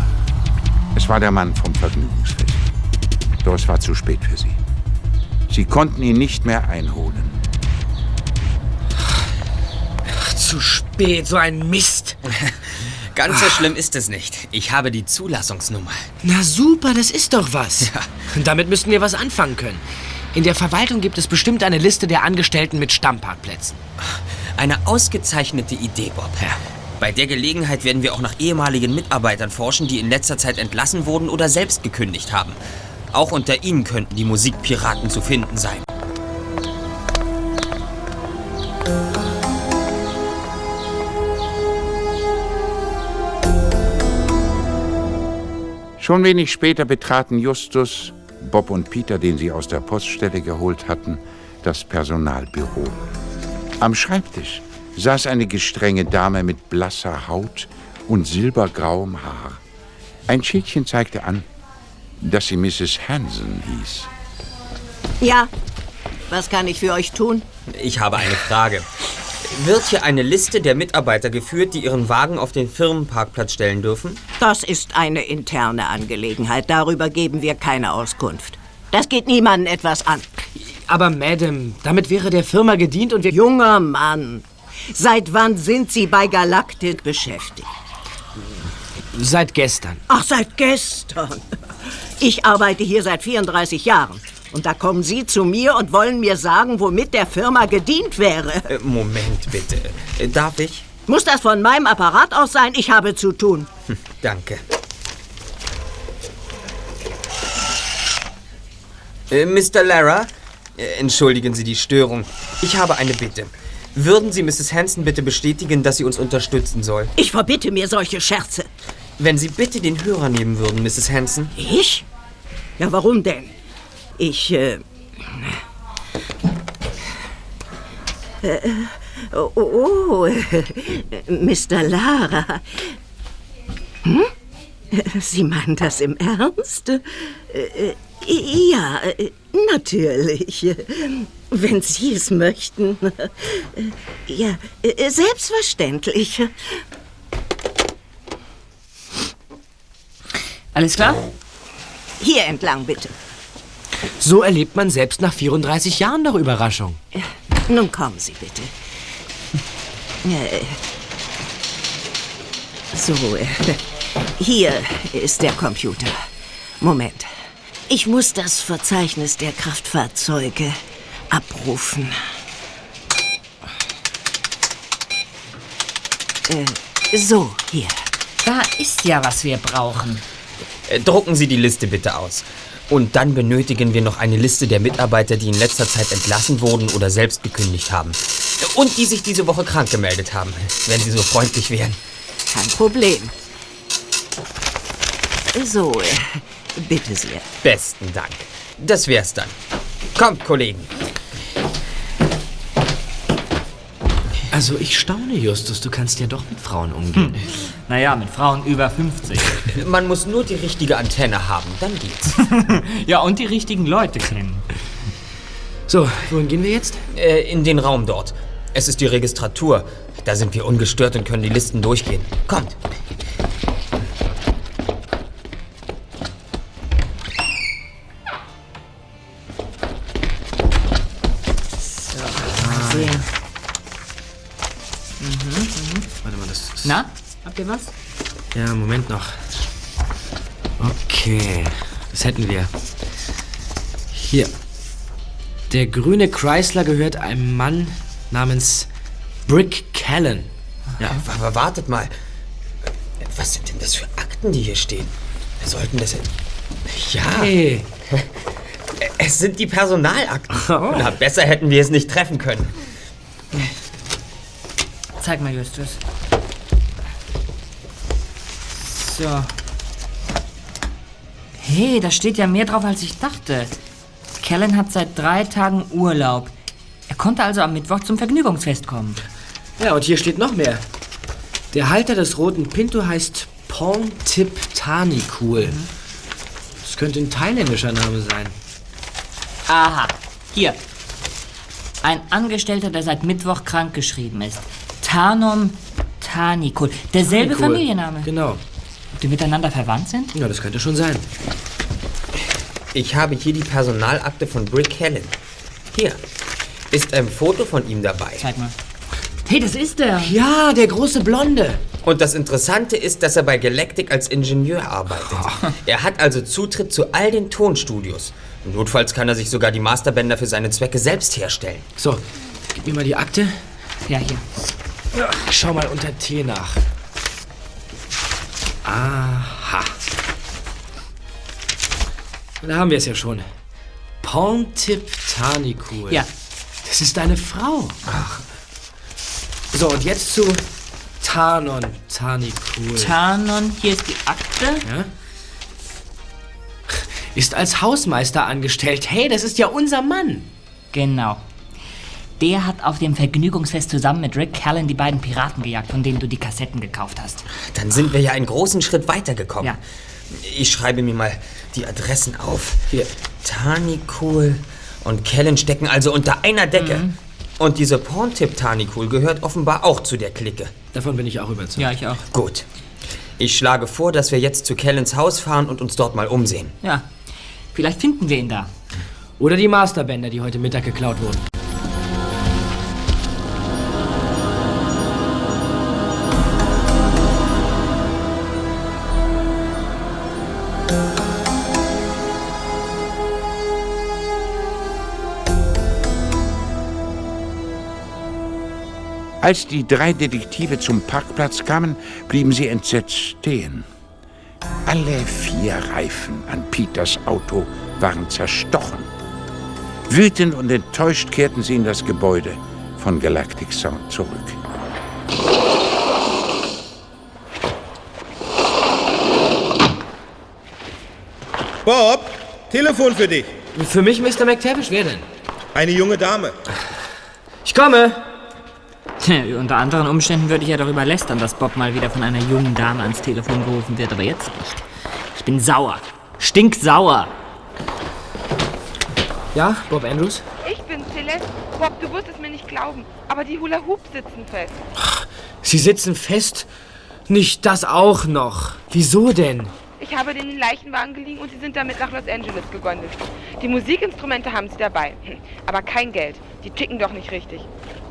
Es war der Mann vom Vergnügungsfest. Doch es war zu spät für sie. Sie konnten ihn nicht mehr einholen. Zu spät, so ein Mist. Ganz so schlimm ist es nicht. Ich habe die Zulassungsnummer. Na super, das ist doch was. Damit müssten wir was anfangen können. In der Verwaltung gibt es bestimmt eine Liste der Angestellten mit Stammparkplätzen. Eine ausgezeichnete Idee, Bob. Bei der Gelegenheit werden wir auch nach ehemaligen Mitarbeitern forschen, die in letzter Zeit entlassen wurden oder selbst gekündigt haben. Auch unter ihnen könnten die Musikpiraten zu finden sein. Schon wenig später betraten Justus, Bob und Peter, den sie aus der Poststelle geholt hatten, das Personalbüro. Am Schreibtisch saß eine gestrenge Dame mit blasser Haut und silbergrauem Haar. Ein Schildchen zeigte an, dass sie Mrs. Hansen hieß. Ja, was kann ich für euch tun? Ich habe eine Frage. Wird hier eine Liste der Mitarbeiter geführt, die ihren Wagen auf den Firmenparkplatz stellen dürfen? Das ist eine interne Angelegenheit. Darüber geben wir keine Auskunft. Das geht niemanden etwas an. Aber Madame, damit wäre der Firma gedient und wir... Junger Mann, seit wann sind Sie bei Galactic beschäftigt? Seit gestern. Ach, seit gestern. Ich arbeite hier seit 34 Jahren. Und da kommen Sie zu mir und wollen mir sagen, womit der Firma gedient wäre. Äh, Moment bitte. Äh, Darf ich? Muss das von meinem Apparat aus sein? Ich habe zu tun. Hm, Danke. Äh, Mr. Lara, äh, entschuldigen Sie die Störung. Ich habe eine Bitte. Würden Sie Mrs. Hansen bitte bestätigen, dass sie uns unterstützen soll? Ich verbitte mir solche Scherze. Wenn Sie bitte den Hörer nehmen würden, Mrs. Hansen. Ich? Ja, warum denn? Ich, äh... äh oh, oh, Mr. Lara. Hm? Sie meinen das im Ernst? Äh, Ja, äh, natürlich. Wenn Sie es möchten. Ja, äh, selbstverständlich. Alles klar? Hier entlang, bitte. So erlebt man selbst nach 34 Jahren doch Überraschung. Nun kommen Sie bitte. Äh, So, äh, hier ist der Computer. Moment. Ich muss das Verzeichnis der Kraftfahrzeuge abrufen. Äh, so, hier. Da ist ja, was wir brauchen. Drucken Sie die Liste bitte aus. Und dann benötigen wir noch eine Liste der Mitarbeiter, die in letzter Zeit entlassen wurden oder selbst gekündigt haben. Und die sich diese Woche krank gemeldet haben, wenn Sie so freundlich wären. Kein Problem. So, bitte sehr. Besten Dank. Das wär's dann. Kommt, Kollegen. Also ich staune, Justus, du kannst ja doch mit Frauen umgehen. Naja, mit Frauen über 50. Man muss nur die richtige Antenne haben, dann geht's. ja, und die richtigen Leute kennen. So, wohin gehen wir jetzt? Äh, in den Raum dort. Es ist die Registratur. Da sind wir ungestört und können die Listen durchgehen. Kommt. Ihr was? Ja, Moment noch. Okay, das hätten wir. Hier. Der grüne Chrysler gehört einem Mann namens Brick Callan. Ja, aber wartet mal. Was sind denn das für Akten, die hier stehen? Wir sollten das. Ja. Hey. Es sind die Personalakten. Na, besser hätten wir es nicht treffen können. Zeig mal, Justus. So. Hey, da steht ja mehr drauf, als ich dachte. Kellen hat seit drei Tagen Urlaub. Er konnte also am Mittwoch zum Vergnügungsfest kommen. Ja, und hier steht noch mehr. Der Halter des roten Pinto heißt Pong Tip Tanikul. Das könnte ein thailändischer Name sein. Aha, hier. Ein Angestellter, der seit Mittwoch krank geschrieben ist. Tarnom Tanikul. Derselbe Tanikul. Familienname. Genau. Die miteinander verwandt sind? Ja, das könnte schon sein. Ich habe hier die Personalakte von Brick Helen. Hier ist ein Foto von ihm dabei. Zeig mal. Hey, das ist der. Ja, der große Blonde. Und das Interessante ist, dass er bei Galactic als Ingenieur arbeitet. Er hat also Zutritt zu all den Tonstudios. Notfalls kann er sich sogar die Masterbänder für seine Zwecke selbst herstellen. So, gib mir mal die Akte. Ja, hier. Ja, schau mal unter T nach. Aha. Da haben wir es ja schon. Pontip Tanikul. Ja. Das ist deine Frau. Ach. So, und jetzt zu Tanon Tanikul. Tarnon, hier ist die Akte. ja? Ist als Hausmeister angestellt. Hey, das ist ja unser Mann. Genau. Der hat auf dem Vergnügungsfest zusammen mit Rick Callan die beiden Piraten gejagt, von denen du die Kassetten gekauft hast. Dann sind wir ja einen großen Schritt weitergekommen. Ja. Ich schreibe mir mal die Adressen auf. Hier. Tanikul und Kellen stecken also unter einer Decke. Und diese Porntip Tanikul gehört offenbar auch zu der Clique. Davon bin ich auch überzeugt. Ja, ich auch. Gut. Ich schlage vor, dass wir jetzt zu Kellens Haus fahren und uns dort mal umsehen. Ja. Vielleicht finden wir ihn da. Oder die Masterbänder, die heute Mittag geklaut wurden. Als die drei Detektive zum Parkplatz kamen, blieben sie entsetzt stehen. Alle vier Reifen an Peters Auto waren zerstochen. Wütend und enttäuscht kehrten sie in das Gebäude von Galactic Sound zurück. Bob, Telefon für dich. Für mich, Mr. McTavish, wer denn? Eine junge Dame. Ich komme. Unter anderen Umständen würde ich ja darüber lästern, dass Bob mal wieder von einer jungen Dame ans Telefon gerufen wird, aber jetzt nicht. Ich bin sauer. Stinksauer. Ja, Bob Andrews? Ich bin Celeste. Bob, du wirst es mir nicht glauben, aber die Hula Hoops sitzen fest. Sie sitzen fest? Nicht das auch noch. Wieso denn? Ich habe den Leichenwagen geliehen und sie sind damit nach Los Angeles gegondelt. Die Musikinstrumente haben sie dabei, hm, aber kein Geld. Die ticken doch nicht richtig.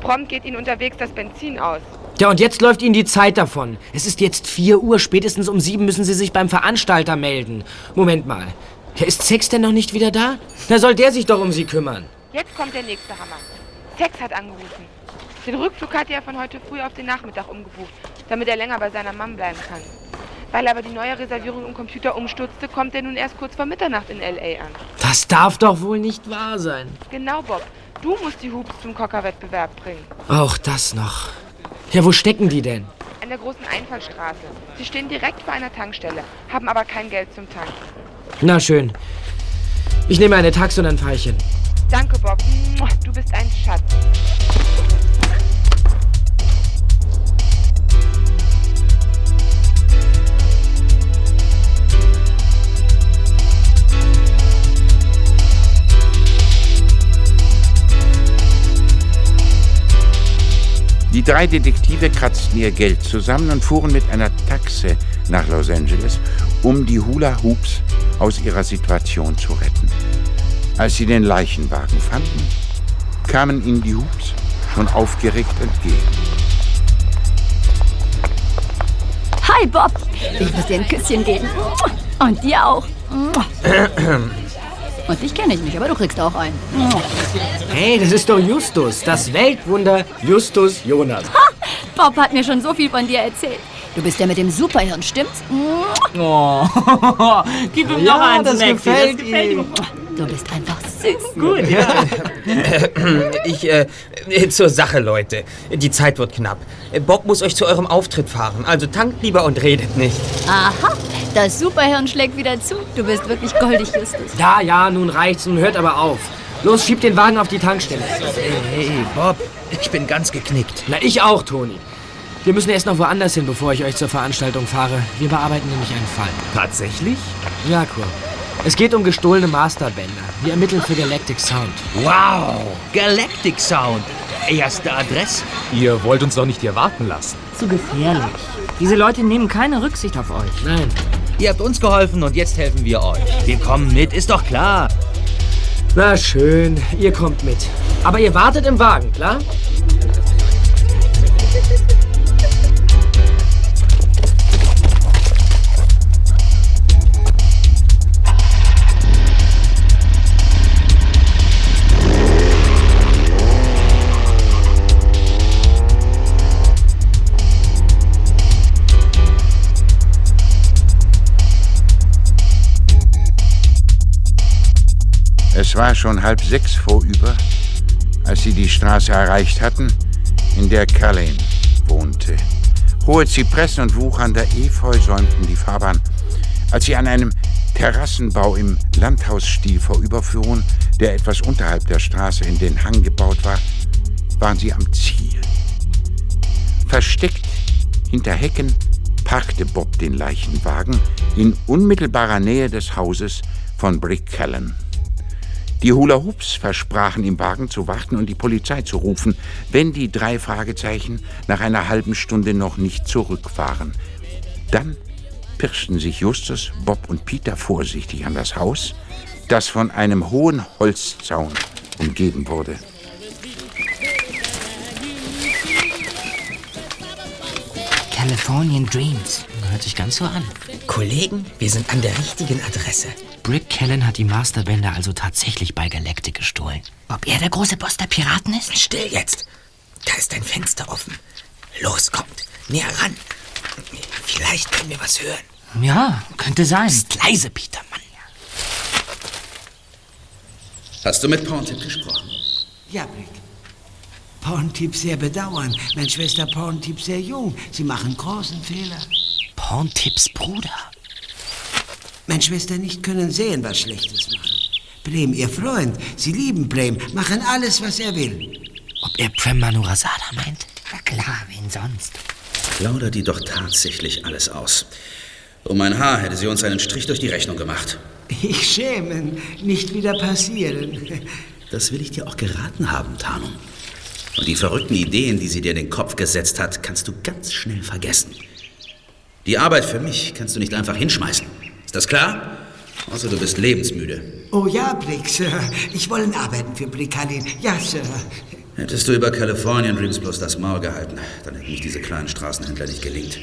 Prompt geht ihnen unterwegs das Benzin aus. Ja, und jetzt läuft Ihnen die Zeit davon. Es ist jetzt 4 Uhr. Spätestens um 7 müssen Sie sich beim Veranstalter melden. Moment mal. Ja, ist Sex denn noch nicht wieder da? Da soll der sich doch um Sie kümmern. Jetzt kommt der nächste Hammer. Sex hat angerufen. Den Rückflug hat er von heute früh auf den Nachmittag umgebucht, damit er länger bei seiner Mom bleiben kann. Weil aber die neue Reservierung im Computer umstürzte, kommt er nun erst kurz vor Mitternacht in L.A. an. Das darf doch wohl nicht wahr sein. Genau, Bob. Du musst die Hoops zum Cocker-Wettbewerb bringen. Auch das noch. Ja, wo stecken die denn? An der großen Einfallstraße. Sie stehen direkt vor einer Tankstelle, haben aber kein Geld zum Tanken. Na schön. Ich nehme eine Taxe und ein Pfeilchen. Danke, Bob. Du bist ein Schatz. Die drei Detektive kratzten ihr Geld zusammen und fuhren mit einer Taxe nach Los Angeles, um die Hula Hoops aus ihrer Situation zu retten. Als sie den Leichenwagen fanden, kamen ihnen die Hoops schon aufgeregt entgegen. Hi, Bob. Ich muss dir ein Küsschen geben. Und dir auch. Und dich kenne ich nicht, aber du kriegst auch einen. Hey, das ist doch Justus, das Weltwunder Justus Jonas. Bob hat mir schon so viel von dir erzählt. Du bist der mit dem Superhirn, stimmt's? Oh, gib ihm Ja, noch einen das Snack. gefällt das gefällt ihm. Du bist einfach süß. Gut. Ich, äh, zur Sache, Leute. Die Zeit wird knapp. Bob muss euch zu eurem Auftritt fahren. Also tankt lieber und redet nicht. Aha, das Superhirn schlägt wieder zu. Du bist wirklich goldig, Justus. Ja, ja, nun reicht's, nun hört aber auf. Los, schiebt den Wagen auf die Tankstelle. Hey, hey, Bob, ich bin ganz geknickt. Na, ich auch, Toni. Wir müssen erst noch woanders hin, bevor ich euch zur Veranstaltung fahre. Wir bearbeiten nämlich einen Fall. Tatsächlich? Ja, Kur. Es geht um gestohlene Masterbänder. Wir ermitteln für Galactic Sound. Wow, Galactic Sound. Erste Adresse. Ihr wollt uns doch nicht hier warten lassen. Zu gefährlich. Diese Leute nehmen keine Rücksicht auf euch. Nein. Ihr habt uns geholfen und jetzt helfen wir euch. Wir kommen mit, ist doch klar. Na schön, ihr kommt mit. Aber ihr wartet im Wagen, klar? Es war schon halb sechs vorüber, als sie die Straße erreicht hatten, in der Cullen wohnte. Hohe Zypressen und wuchernder Efeu säumten die Fahrbahn. Als sie an einem Terrassenbau im Landhausstil vorüberfuhren, der etwas unterhalb der Straße in den Hang gebaut war, waren sie am Ziel. Versteckt hinter Hecken parkte Bob den Leichenwagen in unmittelbarer Nähe des Hauses von Brick Callan. Die Hula Hoops versprachen im Wagen zu warten und die Polizei zu rufen, wenn die drei Fragezeichen nach einer halben Stunde noch nicht zurück waren. Dann pirschten sich Justus, Bob und Peter vorsichtig an das Haus, das von einem hohen Holzzaun umgeben wurde. Californian Dreams. Hört sich ganz so an. Kollegen, wir sind an der richtigen Adresse. Brick Callan hat die Masterbänder also tatsächlich bei Galactic gestohlen. Ob er der große Boss der Piraten ist? Still jetzt. Da ist ein Fenster offen. Los, kommt. Näher ran. Vielleicht können wir was hören. Ja, könnte sein. Ist leise, Peter, Mann. Hast du mit Porntip gesprochen? Ja, Brick. Porntip sehr bedauern. Meine Schwester Porntip sehr jung. Sie machen großen Fehler. Porntips Bruder. Meine Schwester nicht können sehen, was Schlechtes machen. Prem, ihr Freund, sie lieben Prem, machen alles, was er will. Ob er Prem Manurasada meint? Na klar, wen sonst? Plaudert die doch tatsächlich alles aus. Um ein Haar hätte sie uns einen Strich durch die Rechnung gemacht. Ich schäme, nicht wieder passieren. Das will ich dir auch geraten haben, Tarnung. Und die verrückten Ideen, die sie dir in den Kopf gesetzt hat, kannst du ganz schnell vergessen. Die Arbeit für mich kannst du nicht einfach hinschmeißen. Ist das klar? Außer du bist lebensmüde. Oh ja, Brick, Sir. Ich wollen arbeiten für Brickalin. Ja, Sir. Hättest du über Californian Dreams bloß das Maul gehalten, dann hätten mich diese kleinen Straßenhändler nicht gelingt.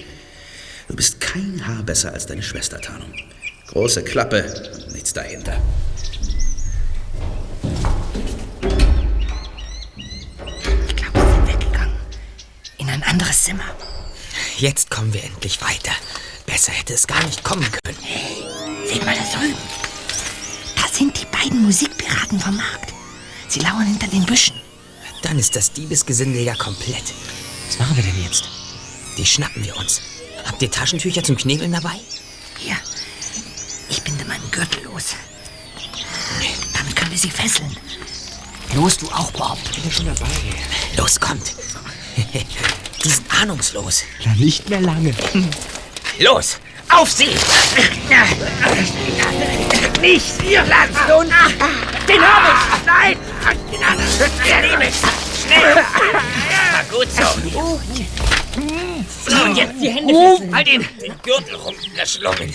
Du bist kein Haar besser als deine Schwester, Tarnung. Große Klappe und nichts dahinter. In ein anderes Zimmer. Jetzt kommen wir endlich weiter. Besser hätte es gar nicht kommen können. Seht mal da drüben. Da sind die beiden Musikpiraten vom Markt. Sie lauern hinter den Büschen. Dann ist das Diebesgesindel ja komplett. Was machen wir denn jetzt? Die schnappen wir uns. Habt ihr Taschentücher zum Knebeln dabei? Hier. Ich binde meinen Gürtel los. Damit können wir sie fesseln. Los, du auch, Bob. Ich bin ja schon dabei. Los, kommt. Die sind ahnungslos. Na, nicht mehr lange. Los, auf sie! Nicht! Ihr lasst uns! Den hab ich! Nein! Den! Der nehme ich! Schnell! Na gut so. So, und jetzt die Hände Uh, fesseln. halt ihn! Den Gürtel rumgeschlungen.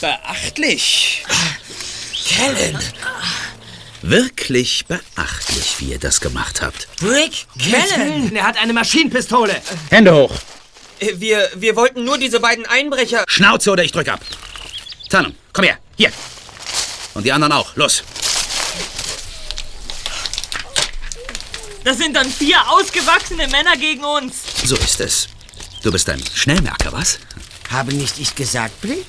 Beachtlich. Kellen! Wirklich beachtlich, wie ihr das gemacht habt. Brick Kellen! Er hat eine Maschinenpistole. Hände hoch. Äh, Wir, wir wollten nur diese beiden Einbrecher. Schnauze oder ich drück ab. Tarnung, komm her. Hier. Und die anderen auch. Los. Das sind dann vier ausgewachsene Männer gegen uns. So ist es. Du bist ein Schnellmerker, was? Haben nicht ich gesagt, Brick?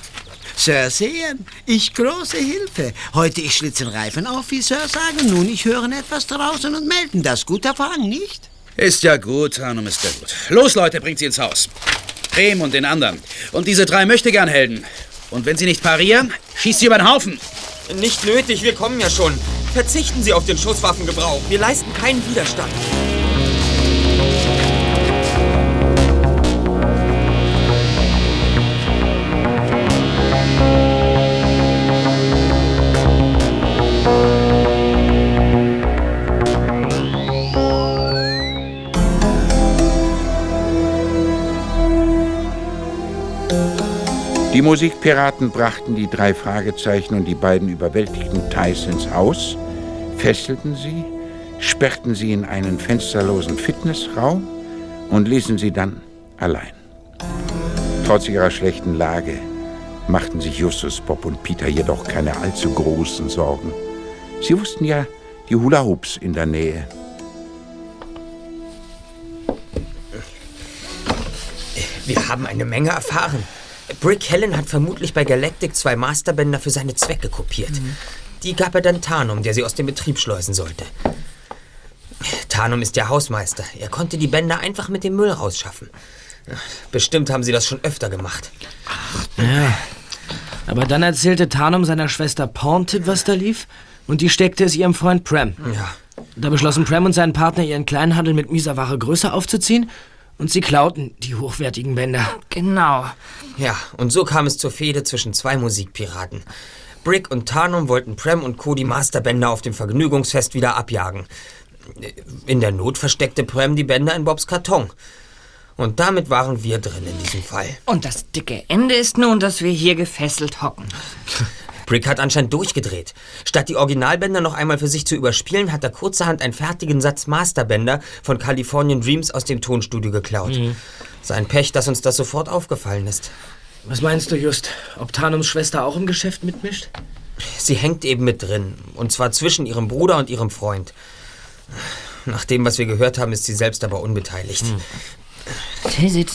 Sir sehen, ich große Hilfe. Heute ich schlitzen Reifen auf, wie Sir sagen. Nun, ich hören etwas draußen und melden das. Guter Fang, nicht? Ist ja gut, Tarnum ist ja gut. Los, Leute, bringt sie ins Haus. Brehm und den anderen. Und diese drei Möchtegern-Helden. Und wenn sie nicht parieren, schießt sie über den Haufen. Nicht nötig, wir kommen ja schon. Verzichten Sie auf den Schusswaffengebrauch. Wir leisten keinen Widerstand. Die Musikpiraten brachten die drei Fragezeichen und die beiden überwältigten Thais ins Haus, fesselten sie, sperrten sie in einen fensterlosen Fitnessraum und ließen sie dann allein. Trotz ihrer schlechten Lage machten sich Justus, Bob und Peter jedoch keine allzu großen Sorgen. Sie wussten ja die Hula Hoops in der Nähe. Wir haben eine Menge erfahren. Brick Helen hat vermutlich bei Galactic zwei Masterbänder für seine Zwecke kopiert. Die gab er dann Tarnum, der sie aus dem Betrieb schleusen sollte. Tarnum ist der Hausmeister. Er konnte die Bänder einfach mit dem Müll rausschaffen. Bestimmt haben sie das schon öfter gemacht. Ja. Aber dann erzählte Tarnum seiner Schwester Pawntit, was da lief, und die steckte es ihrem Freund Prem. Ja. Da beschlossen Prem und sein Partner, ihren Kleinhandel mit mieser Ware größer aufzuziehen und sie klauten die hochwertigen Bänder. Genau. Ja, und so kam es zur Fehde zwischen zwei Musikpiraten. Brick und Tarnum wollten Prem und Co. die Masterbänder auf dem Vergnügungsfest wieder abjagen. In der Not versteckte Prem die Bänder in Bobs Karton. Und damit waren wir drin in diesem Fall. Und das dicke Ende ist nun, dass wir hier gefesselt hocken. Brick hat anscheinend durchgedreht. Statt die Originalbänder noch einmal für sich zu überspielen, hat er kurzerhand einen fertigen Satz Masterbänder von Californian Dreams aus dem Tonstudio geklaut. Mhm. Sein Pech, dass uns das sofort aufgefallen ist. Was meinst du, Just? Ob Tarnums Schwester auch im Geschäft mitmischt? Sie hängt eben mit drin. Und zwar zwischen ihrem Bruder und ihrem Freund. Nach dem, was wir gehört haben, ist sie selbst aber unbeteiligt. Hey, seht,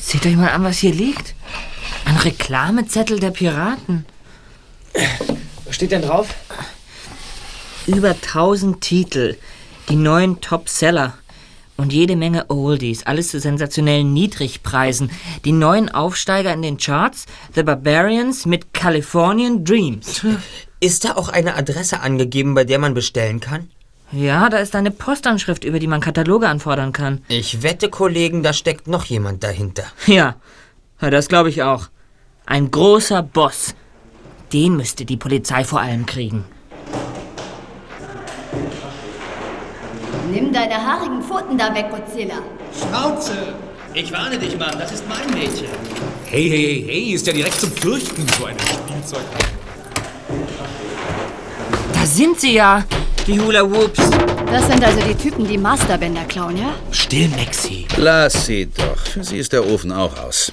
seht euch mal an, was hier liegt. Ein Reklamezettel der Piraten. Was steht denn drauf? Über 1000 Titel, die neuen Top-Seller und jede Menge Oldies, alles zu sensationellen Niedrigpreisen. Die neuen Aufsteiger in den Charts, The Barbarians mit Californian Dreams. Ist da auch eine Adresse angegeben, bei der man bestellen kann? Ja, da ist eine Postanschrift, über die man Kataloge anfordern kann. Ich wette, Kollegen, da steckt noch jemand dahinter. Ja, ja das glaube ich auch. Ein großer Boss. Den müsste die Polizei vor allem kriegen. Nimm deine haarigen Pfoten da weg, Godzilla. Schnauze! Ich warne dich, Mann, das ist mein Mädchen. Hey, hey, hey, hey, ist ja direkt zum Fürchten, so ein Spielzeug. Da sind sie ja, die Hula Hoops. Das sind also die Typen, die Masterbänder klauen, ja? Still, Maxi. Lass sie doch. Für sie ist der Ofen auch aus.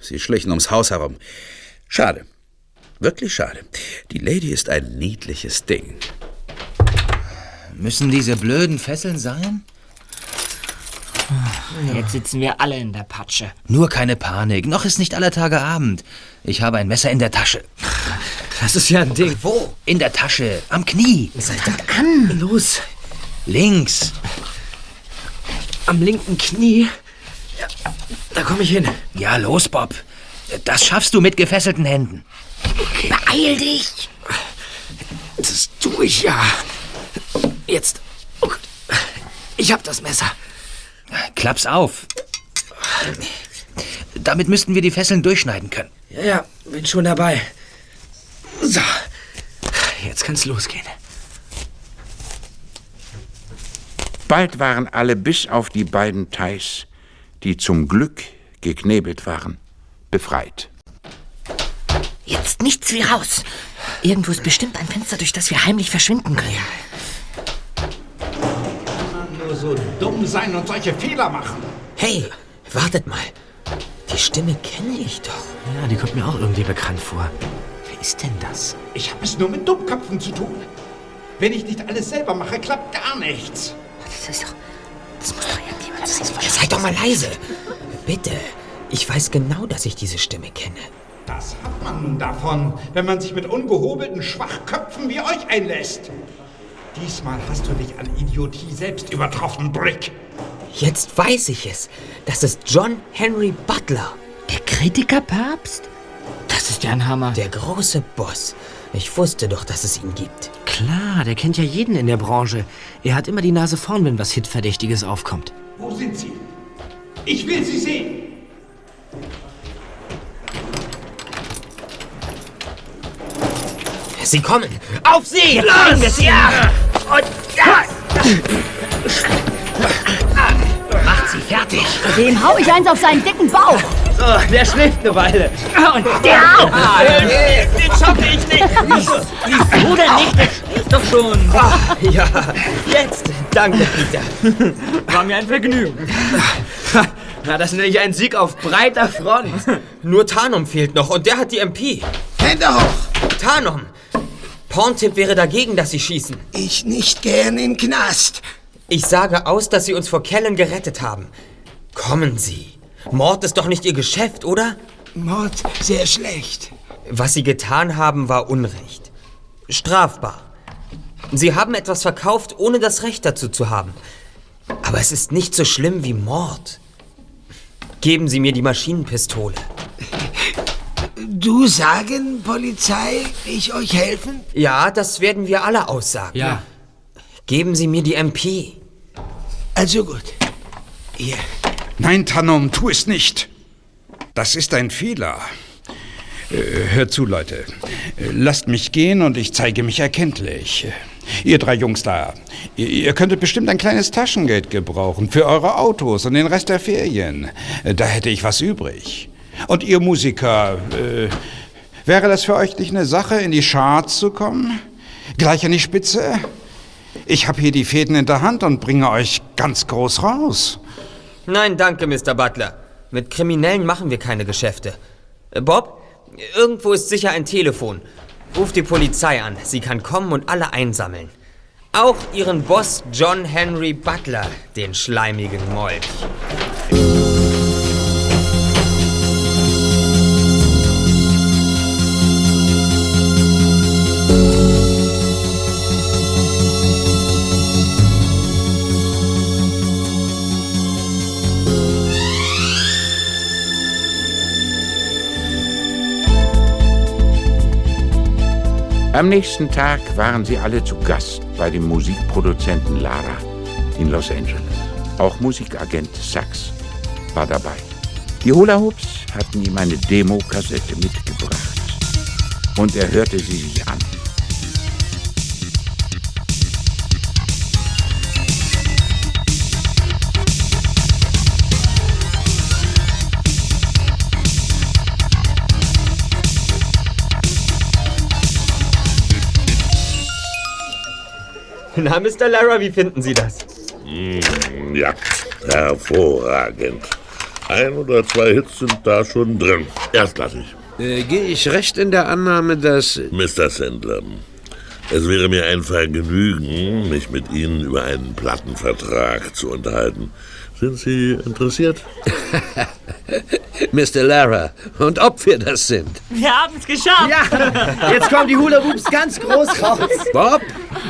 Sie schlichen ums Haus herum. Schade. Wirklich schade. Die Lady ist ein niedliches Ding. Müssen diese blöden Fesseln sein? Jetzt sitzen wir alle in der Patsche. Nur keine Panik. Noch ist nicht aller Tage Abend. Ich habe ein Messer in der Tasche. Das ist ja ein Ding. Wo? In der Tasche. Am Knie. Seid an. Los. Links. Am linken Knie. Ja, da komme ich hin. Ja, los, Bob. Das schaffst du mit gefesselten Händen. Beeil dich! Das tue ich ja. Jetzt. Oh Gott. Ich hab das Messer. Klapp's auf. Damit müssten wir die Fesseln durchschneiden können. Ja, ja, bin schon dabei. So. Jetzt kann's losgehen. Bald waren alle bis auf die beiden Thais, die zum Glück geknebelt waren, befreit. Jetzt nichts wie raus. Irgendwo ist bestimmt ein Fenster, durch das wir heimlich verschwinden können. Nur so dumm sein und solche Fehler machen. Hey, wartet mal. Die Stimme kenne ich doch. Ja, die kommt mir auch irgendwie bekannt vor. Wer ist denn das? Ich habe es nur mit Dummköpfen zu tun. Wenn ich nicht alles selber mache, klappt gar nichts. Das ist doch. Das muss doch irgendjemand sein. Seid doch mal leise. Bitte. Ich weiß genau, dass ich diese Stimme kenne. Das hat man nun davon, wenn man sich mit ungehobelten Schwachköpfen wie euch einlässt. Diesmal hast du dich an Idiotie selbst übertroffen, Brick. Jetzt weiß ich es. Das ist John Henry Butler. Der Kritikerpapst? Das ist ja ein Hammer. Der große Boss. Ich wusste doch, dass es ihn gibt. Klar, der kennt ja jeden in der Branche. Er hat immer die Nase vorn, wenn was Hitverdächtiges aufkommt. Wo sind sie? Ich will sie sehen. Sie kommen! Auf sie! Los! Ja! Und ja! Macht sie fertig! Dem hau ich eins auf seinen dicken Bauch. So, der schläft eine Weile. Und der auch. Ah, nee, den schaffe ich nicht. Du denn nicht? Der schläft doch schon. Ah, ja, jetzt. Danke, Peter. War mir ein Vergnügen. Na, das nenne ich einen Sieg auf breiter Front. Nur Tarnum fehlt noch und der hat die MP. Hände hoch! Tarnum! Porntip wäre dagegen, dass Sie schießen. Ich nicht gern in Knast. Ich sage aus, dass Sie uns vor Kellen gerettet haben. Kommen Sie. Mord ist doch nicht Ihr Geschäft, oder? Mord sehr schlecht. Was Sie getan haben, war Unrecht. Strafbar. Sie haben etwas verkauft, ohne das Recht dazu zu haben. Aber es ist nicht so schlimm wie Mord. Geben Sie mir die Maschinenpistole. Du sagen, Polizei, ich euch helfen? Ja, das werden wir alle aussagen. Ja. Geben Sie mir die MP. Also gut. Hier. Nein, Tannum, tu es nicht. Das ist ein Fehler. Äh, hört zu, Leute. Äh, Lasst mich gehen und ich zeige mich erkenntlich. Ihr drei Jungs da, ihr, ihr könntet bestimmt ein kleines Taschengeld gebrauchen für eure Autos und den Rest der Ferien. Äh, Da hätte ich was übrig. Und ihr Musiker, äh, wäre das für euch nicht eine Sache, in die Charts zu kommen? Gleich an die Spitze? Ich habe hier die Fäden in der Hand und bringe euch ganz groß raus. Nein, danke, Mr. Butler. Mit Kriminellen machen wir keine Geschäfte. Äh, Bob, irgendwo ist sicher ein Telefon. Ruf die Polizei an. Sie kann kommen und alle einsammeln. Auch Ihren Boss John Henry Butler, den schleimigen Molch. Am nächsten Tag waren sie alle zu Gast bei dem Musikproduzenten Lara in Los Angeles. Auch Musikagent Sachs war dabei. Die Hula Hoops hatten ihm eine Demo-Kassette mitgebracht und er hörte sie sich an. Na, Mr. Lara, wie finden Sie das? Mm, ja, hervorragend. Ein oder zwei Hits sind da schon drin. Erstklassig. Äh, Gehe ich recht in der Annahme, dass... Mr. Sandler, es wäre mir ein Vergnügen, mich mit Ihnen über einen Plattenvertrag zu unterhalten. Sind Sie interessiert? Mr. Lara, und ob wir das sind. Wir haben es geschafft. Ja, jetzt kommen die Hula Hoops ganz groß raus. Bob,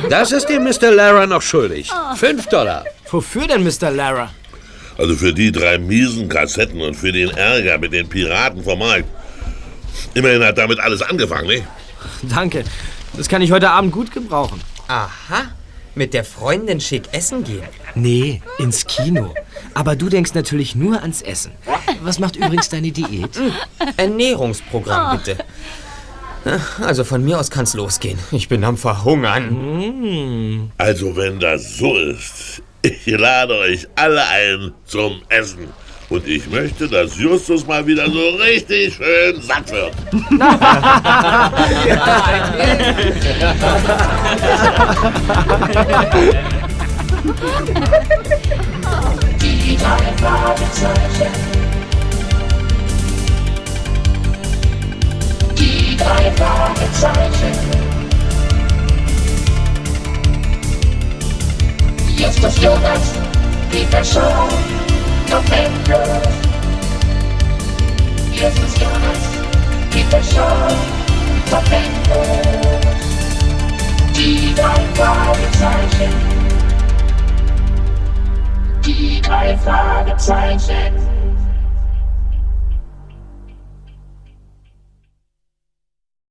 das ist dir Mr. Lara noch schuldig. Fünf Dollar. Wofür denn, Mr. Lara? Also für die drei miesen Kassetten und für den Ärger mit den Piraten vom Markt. Immerhin hat damit alles angefangen, nicht? Danke. Das kann ich heute Abend gut gebrauchen. Aha. Mit der Freundin schick essen gehen. Nee, ins Kino. Aber du denkst natürlich nur ans Essen. Was macht übrigens deine Diät? Ernährungsprogramm, bitte. Also von mir aus kann's losgehen. Ich bin am Verhungern. Also wenn das so ist, ich lade euch alle ein zum Essen. Und ich möchte, dass Justus mal wieder so richtig schön satt wird. Die drei Fragezeichen. Die drei Fragezeichen. Jetzt ist Jonas, Peter Shaw, noch endlos. Jetzt ist Jonas, Peter Shaw, noch endlos. Die drei Fragezeichen. Die drei Fragezeichen.